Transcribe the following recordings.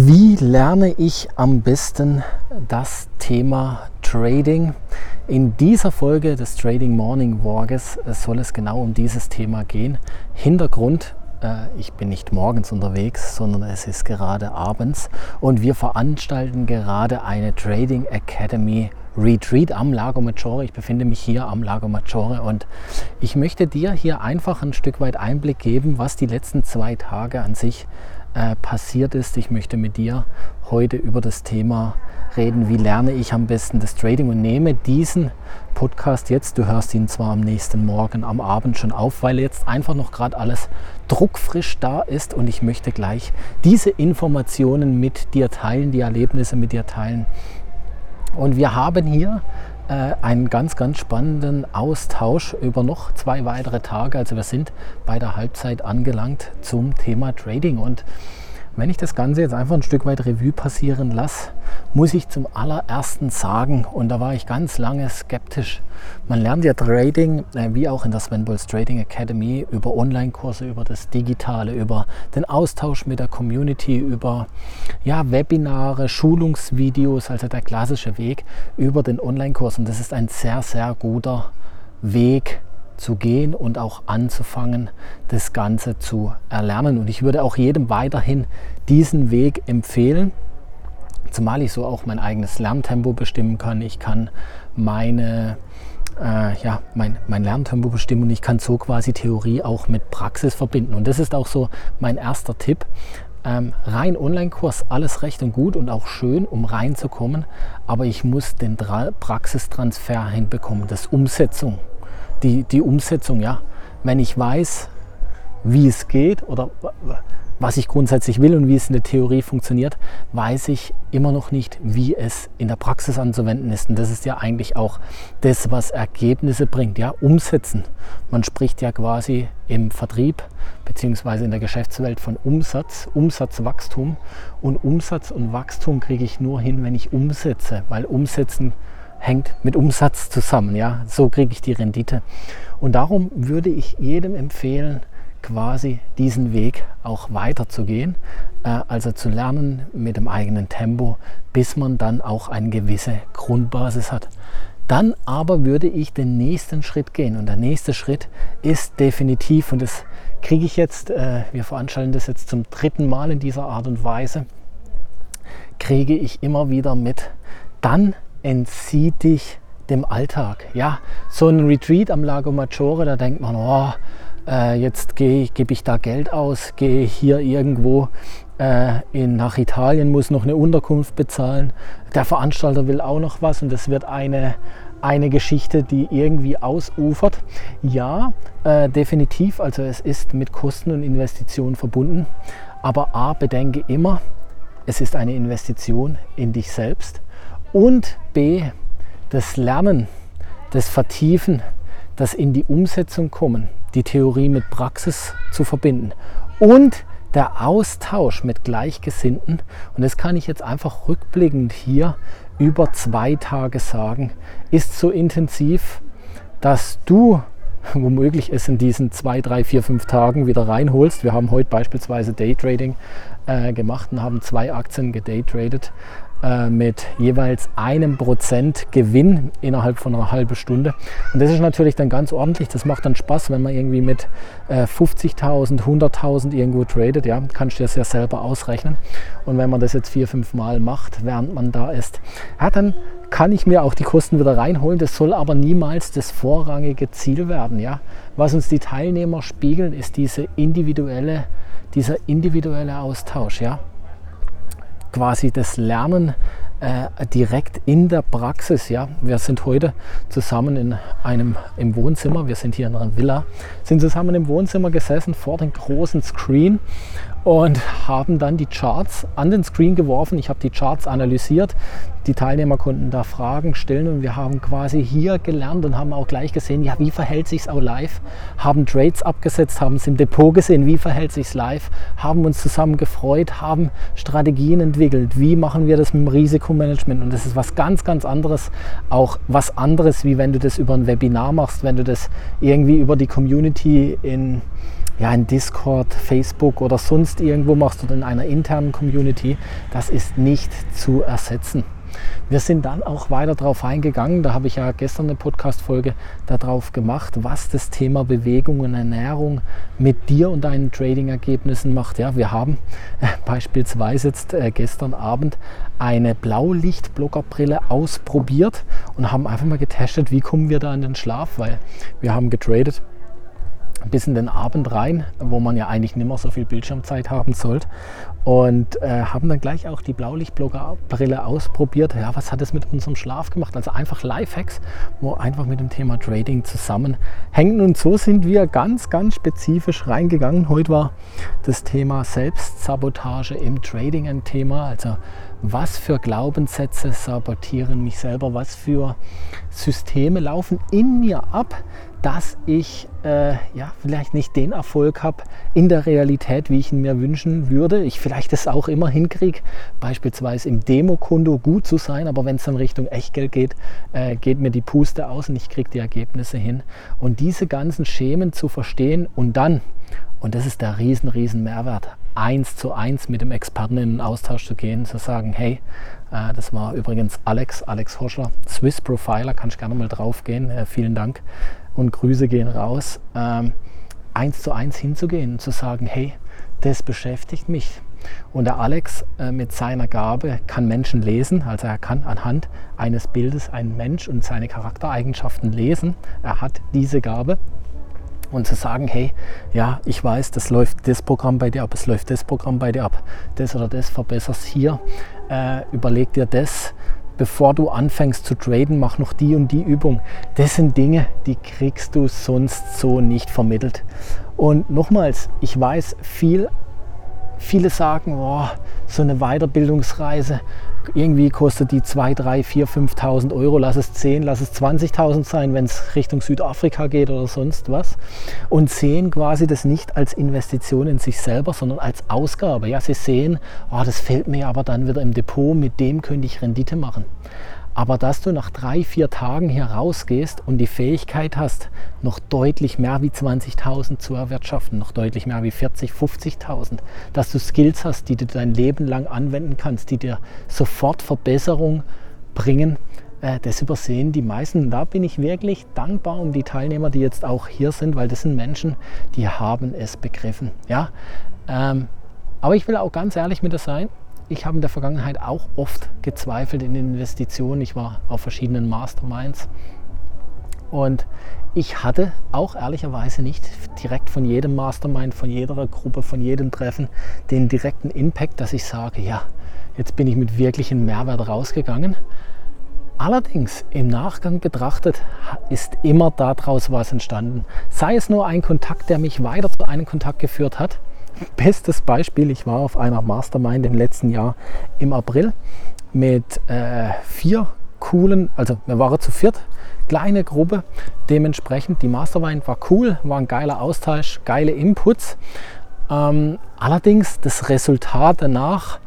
Wie lerne ich am besten das Thema Trading? In dieser Folge des Trading Morning Walkes soll es genau um dieses Thema gehen. Hintergrund, äh, ich bin nicht morgens unterwegs, sondern es ist gerade abends und wir veranstalten gerade eine Trading Academy Retreat am Lago Maggiore. Ich befinde mich hier am Lago Maggiore und ich möchte dir hier einfach ein Stück weit Einblick geben, was die letzten zwei Tage an sich äh, passiert ist. Ich möchte mit dir heute über das Thema reden, wie lerne ich am besten das Trading und nehme diesen Podcast jetzt, du hörst ihn zwar am nächsten Morgen, am Abend schon auf, weil jetzt einfach noch gerade alles druckfrisch da ist und ich möchte gleich diese Informationen mit dir teilen, die Erlebnisse mit dir teilen. Und wir haben hier äh, einen ganz, ganz spannenden Austausch über noch zwei weitere Tage. Also wir sind bei der Halbzeit angelangt zum Thema Trading. Und wenn ich das Ganze jetzt einfach ein Stück weit Revue passieren lasse, muss ich zum allerersten sagen, und da war ich ganz lange skeptisch, man lernt ja Trading, äh, wie auch in der Sven Bulls Trading Academy, über Online-Kurse, über das Digitale, über den Austausch mit der Community, über ja, Webinare, Schulungsvideos, also der klassische Weg über den Online-Kurs. Und das ist ein sehr, sehr guter Weg, zu gehen und auch anzufangen, das Ganze zu erlernen. Und ich würde auch jedem weiterhin diesen Weg empfehlen, zumal ich so auch mein eigenes Lerntempo bestimmen kann. Ich kann meine äh, ja, mein, mein Lerntempo bestimmen und ich kann so quasi Theorie auch mit Praxis verbinden. Und das ist auch so mein erster Tipp. Ähm, rein Online-Kurs, alles recht und gut und auch schön, um reinzukommen, aber ich muss den Tra Praxistransfer hinbekommen, das Umsetzung die, die Umsetzung, ja. Wenn ich weiß, wie es geht oder was ich grundsätzlich will und wie es in der Theorie funktioniert, weiß ich immer noch nicht, wie es in der Praxis anzuwenden ist. Und das ist ja eigentlich auch das, was Ergebnisse bringt, ja, umsetzen. Man spricht ja quasi im Vertrieb bzw. in der Geschäftswelt von Umsatz, Umsatzwachstum. Und Umsatz und Wachstum kriege ich nur hin, wenn ich umsetze, weil umsetzen hängt mit Umsatz zusammen. Ja? So kriege ich die Rendite. Und darum würde ich jedem empfehlen, quasi diesen Weg auch weiterzugehen, äh, also zu lernen mit dem eigenen Tempo, bis man dann auch eine gewisse Grundbasis hat. Dann aber würde ich den nächsten Schritt gehen. Und der nächste Schritt ist definitiv, und das kriege ich jetzt, äh, wir veranstalten das jetzt zum dritten Mal in dieser Art und Weise, kriege ich immer wieder mit, dann entzieh dich dem Alltag. Ja, so ein Retreat am Lago Maggiore, da denkt man, oh, äh, jetzt gebe ich da Geld aus, gehe hier irgendwo äh, in, nach Italien, muss noch eine Unterkunft bezahlen. Der Veranstalter will auch noch was und es wird eine, eine Geschichte, die irgendwie ausufert. Ja, äh, definitiv, also es ist mit Kosten und Investitionen verbunden. Aber A, bedenke immer, es ist eine Investition in dich selbst und B, das Lernen, das Vertiefen, das in die Umsetzung kommen, die Theorie mit Praxis zu verbinden und der Austausch mit Gleichgesinnten. Und das kann ich jetzt einfach rückblickend hier über zwei Tage sagen, ist so intensiv, dass du womöglich es in diesen zwei, drei, vier, fünf Tagen wieder reinholst. Wir haben heute beispielsweise Daytrading äh, gemacht und haben zwei Aktien gedaytradet. Äh, mit jeweils einem Prozent Gewinn innerhalb von einer halben Stunde. Und das ist natürlich dann ganz ordentlich. Das macht dann Spaß, wenn man irgendwie mit äh, 50.000, 100.000 irgendwo tradet. Ja, kannst du das ja selber ausrechnen. Und wenn man das jetzt vier, fünf Mal macht, während man da ist, ja, dann kann ich mir auch die Kosten wieder reinholen. Das soll aber niemals das vorrangige Ziel werden. Ja? Was uns die Teilnehmer spiegeln, ist diese individuelle, dieser individuelle Austausch. Ja? Quasi das Lernen äh, direkt in der Praxis. Ja, wir sind heute zusammen in einem im Wohnzimmer. Wir sind hier in einer Villa, sind zusammen im Wohnzimmer gesessen vor dem großen Screen und haben dann die Charts an den Screen geworfen. Ich habe die Charts analysiert. Die Teilnehmer konnten da Fragen stellen und wir haben quasi hier gelernt und haben auch gleich gesehen, ja, wie verhält sich es auch live? Haben Trades abgesetzt, haben es im Depot gesehen, wie verhält sich es live? Haben uns zusammen gefreut, haben Strategien entwickelt. Wie machen wir das mit dem Risikomanagement? Und das ist was ganz, ganz anderes. Auch was anderes, wie wenn du das über ein Webinar machst, wenn du das irgendwie über die Community in ja in Discord, Facebook oder sonst irgendwo machst oder in einer internen Community, das ist nicht zu ersetzen. Wir sind dann auch weiter darauf eingegangen, da habe ich ja gestern eine Podcast-Folge darauf gemacht, was das Thema Bewegung und Ernährung mit dir und deinen Trading-Ergebnissen macht. Ja, wir haben äh, beispielsweise jetzt äh, gestern Abend eine Blaulicht-Blockerbrille ausprobiert und haben einfach mal getestet, wie kommen wir da in den Schlaf, weil wir haben getradet bis in den Abend rein, wo man ja eigentlich nicht mehr so viel Bildschirmzeit haben sollte. Und äh, haben dann gleich auch die Blaulichtblogger-Brille ausprobiert. Ja, was hat es mit unserem Schlaf gemacht? Also einfach Lifehacks, wo einfach mit dem Thema Trading zusammenhängen. Und so sind wir ganz, ganz spezifisch reingegangen. Heute war das Thema Selbstsabotage im Trading ein Thema. Also was für Glaubenssätze sabotieren mich selber, was für Systeme laufen in mir ab, dass ich äh, ja, vielleicht nicht den Erfolg habe in der Realität, wie ich ihn mir wünschen würde. Ich vielleicht es auch immer hinkriege, beispielsweise im Demokonto gut zu sein, aber wenn es dann Richtung Echtgeld geht, äh, geht mir die Puste aus und ich kriege die Ergebnisse hin. Und diese ganzen Schemen zu verstehen und dann, und das ist der riesen, riesen Mehrwert, eins zu eins mit dem Experten in den Austausch zu gehen, zu sagen, hey, äh, das war übrigens Alex, Alex Horschler, Swiss Profiler, kann ich gerne mal drauf gehen, äh, vielen Dank und Grüße gehen raus, ähm, eins zu eins hinzugehen und zu sagen, hey, das beschäftigt mich. Und der Alex äh, mit seiner Gabe kann Menschen lesen, also er kann anhand eines Bildes einen Mensch und seine Charaktereigenschaften lesen. Er hat diese Gabe und zu sagen, hey, ja, ich weiß, das läuft das Programm bei dir ab, es läuft das Programm bei dir ab, das oder das verbesserst hier, äh, überleg dir das, bevor du anfängst zu traden, mach noch die und die Übung. Das sind Dinge, die kriegst du sonst so nicht vermittelt. Und nochmals, ich weiß, viel, viele sagen, oh, so eine Weiterbildungsreise, irgendwie kostet die 2, 3, 4, 5.000 Euro, lass es 10, lass es 20.000 sein, wenn es Richtung Südafrika geht oder sonst was. Und sehen quasi das nicht als Investition in sich selber, sondern als Ausgabe. Ja, sie sehen, oh, das fällt mir aber dann wieder im Depot, mit dem könnte ich Rendite machen. Aber dass du nach drei, vier Tagen hier rausgehst und die Fähigkeit hast, noch deutlich mehr wie 20.000 zu erwirtschaften, noch deutlich mehr wie 40, 50.000, dass du Skills hast, die du dein Leben lang anwenden kannst, die dir sofort Verbesserung bringen, äh, das übersehen die meisten. Und da bin ich wirklich dankbar um die Teilnehmer, die jetzt auch hier sind, weil das sind Menschen, die haben es begriffen. Ja? Ähm, aber ich will auch ganz ehrlich mit dir sein, ich habe in der Vergangenheit auch oft gezweifelt in Investitionen. Ich war auf verschiedenen Masterminds und ich hatte auch ehrlicherweise nicht direkt von jedem Mastermind, von jeder Gruppe, von jedem Treffen den direkten Impact, dass ich sage, ja, jetzt bin ich mit wirklichem Mehrwert rausgegangen. Allerdings im Nachgang betrachtet ist immer daraus was entstanden. Sei es nur ein Kontakt, der mich weiter zu einem Kontakt geführt hat, bestes Beispiel, ich war auf einer Mastermind im letzten Jahr im April mit äh, vier coolen, also wir waren zu viert, kleine Gruppe. Dementsprechend, die Mastermind war cool, war ein geiler Austausch, geile Inputs. Ähm, allerdings das Resultat danach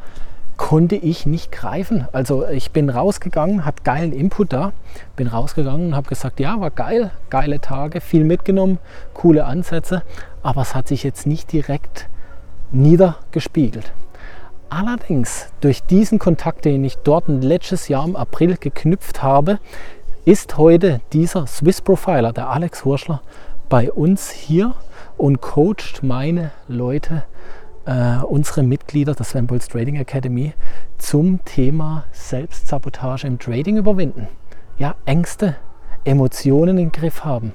konnte ich nicht greifen. Also ich bin rausgegangen, hat geilen Input da, bin rausgegangen und habe gesagt, ja, war geil, geile Tage, viel mitgenommen, coole Ansätze, aber es hat sich jetzt nicht direkt niedergespiegelt. Allerdings durch diesen Kontakt, den ich dort letztes Jahr im April geknüpft habe, ist heute dieser Swiss Profiler, der Alex Hurschler, bei uns hier und coacht meine Leute, äh, unsere Mitglieder der Sven Bolz Trading Academy zum Thema Selbstsabotage im Trading überwinden. Ja, Ängste, Emotionen im Griff haben.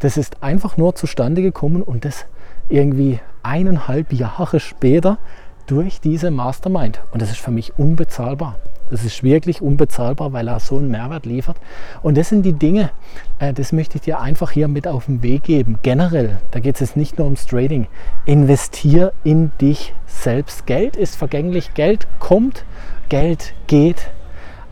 Das ist einfach nur zustande gekommen und das irgendwie eineinhalb Jahre später durch diese Mastermind. Und das ist für mich unbezahlbar. Das ist wirklich unbezahlbar, weil er so einen Mehrwert liefert. Und das sind die Dinge, äh, das möchte ich dir einfach hier mit auf den Weg geben. Generell, da geht es jetzt nicht nur ums Trading. Investier in dich selbst. Geld ist vergänglich, Geld kommt, Geld geht.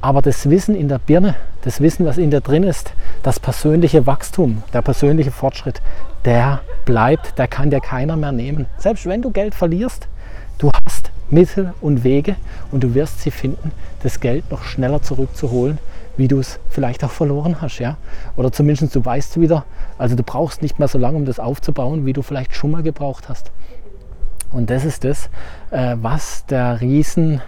Aber das Wissen in der Birne, das Wissen, was in dir drin ist, das persönliche Wachstum, der persönliche Fortschritt, der bleibt, der kann dir keiner mehr nehmen. Selbst wenn du Geld verlierst, du hast Mittel und Wege und du wirst sie finden, das Geld noch schneller zurückzuholen, wie du es vielleicht auch verloren hast, ja. Oder zumindest du weißt wieder, also du brauchst nicht mehr so lange, um das aufzubauen, wie du vielleicht schon mal gebraucht hast. Und das ist das, äh, was der riesen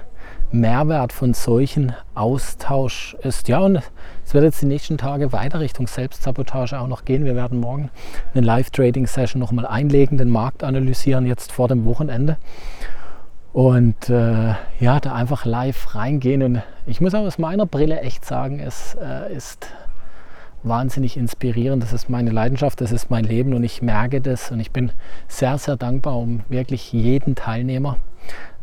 Mehrwert von solchen Austausch ist. Ja, und es wird jetzt die nächsten Tage weiter Richtung Selbstsabotage auch noch gehen. Wir werden morgen eine Live-Trading-Session nochmal einlegen, den Markt analysieren, jetzt vor dem Wochenende. Und äh, ja, da einfach live reingehen. Und ich muss auch aus meiner Brille echt sagen, es äh, ist wahnsinnig inspirierend. Das ist meine Leidenschaft, das ist mein Leben und ich merke das. Und ich bin sehr, sehr dankbar um wirklich jeden Teilnehmer,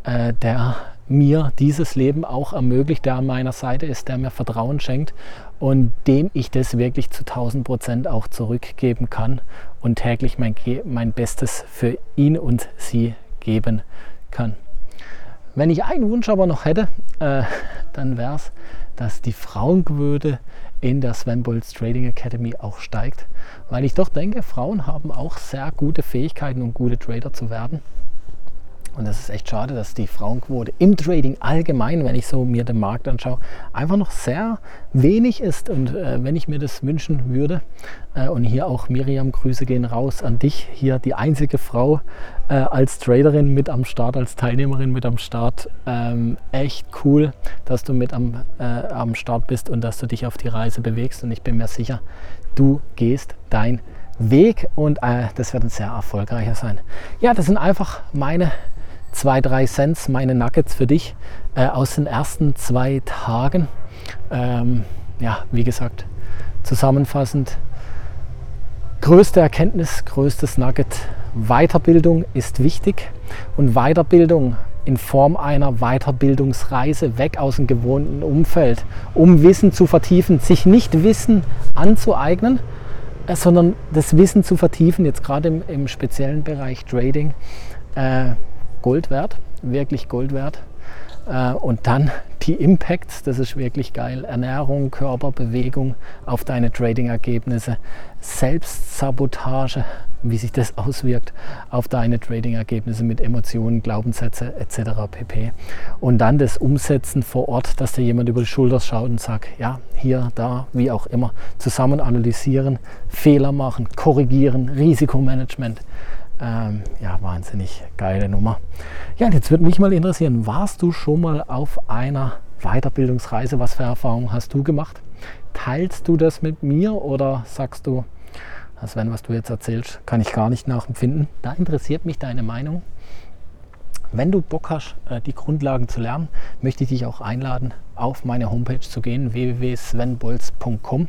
äh, der mir dieses Leben auch ermöglicht, der an meiner Seite ist, der mir Vertrauen schenkt und dem ich das wirklich zu 1000 Prozent auch zurückgeben kann und täglich mein, mein Bestes für ihn und sie geben kann. Wenn ich einen Wunsch aber noch hätte, äh, dann wäre es, dass die Frauenquote in der Sven Bolz Trading Academy auch steigt, weil ich doch denke, Frauen haben auch sehr gute Fähigkeiten, um gute Trader zu werden. Und das ist echt schade, dass die Frauenquote im Trading allgemein, wenn ich so mir den Markt anschaue, einfach noch sehr wenig ist. Und äh, wenn ich mir das wünschen würde, äh, und hier auch Miriam, Grüße gehen raus an dich, hier die einzige Frau äh, als Traderin mit am Start, als Teilnehmerin mit am Start. Ähm, echt cool, dass du mit am, äh, am Start bist und dass du dich auf die Reise bewegst. Und ich bin mir sicher, du gehst dein Weg und äh, das wird ein sehr erfolgreicher sein. Ja, das sind einfach meine zwei, drei Cents, meine Nuggets für dich äh, aus den ersten zwei Tagen. Ähm, ja, wie gesagt, zusammenfassend, größte Erkenntnis, größtes Nugget, Weiterbildung ist wichtig und Weiterbildung in Form einer Weiterbildungsreise weg aus dem gewohnten Umfeld, um Wissen zu vertiefen, sich nicht Wissen anzueignen, äh, sondern das Wissen zu vertiefen, jetzt gerade im, im speziellen Bereich Trading, äh, Gold wert, wirklich Gold wert. Äh, und dann die Impacts, das ist wirklich geil. Ernährung, Körperbewegung auf deine Trading-Ergebnisse, Selbstsabotage, wie sich das auswirkt auf deine Trading-Ergebnisse mit Emotionen, Glaubenssätze etc. pp. Und dann das Umsetzen vor Ort, dass dir jemand über die Schulter schaut und sagt, ja, hier, da, wie auch immer, zusammen analysieren, Fehler machen, korrigieren, Risikomanagement. Ähm, ja, wahnsinnig geile Nummer. Ja, und jetzt würde mich mal interessieren, warst du schon mal auf einer Weiterbildungsreise? Was für Erfahrungen hast du gemacht? Teilst du das mit mir oder sagst du, Sven, was du jetzt erzählst, kann ich gar nicht nachempfinden? Da interessiert mich deine Meinung. Wenn du Bock hast, äh, die Grundlagen zu lernen, möchte ich dich auch einladen, auf meine Homepage zu gehen, www.svenbolz.com.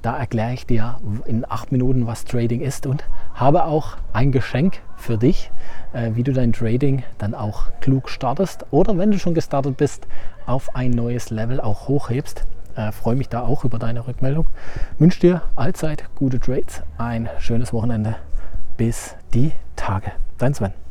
Da erkläre ich dir in acht Minuten, was Trading ist und habe auch ein Geschenk für dich, äh, wie du dein Trading dann auch klug startest oder wenn du schon gestartet bist, auf ein neues Level auch hochhebst. Äh, freue mich da auch über deine Rückmeldung. Wünsche dir allzeit gute Trades, ein schönes Wochenende. Bis die Tage. Dein Sven.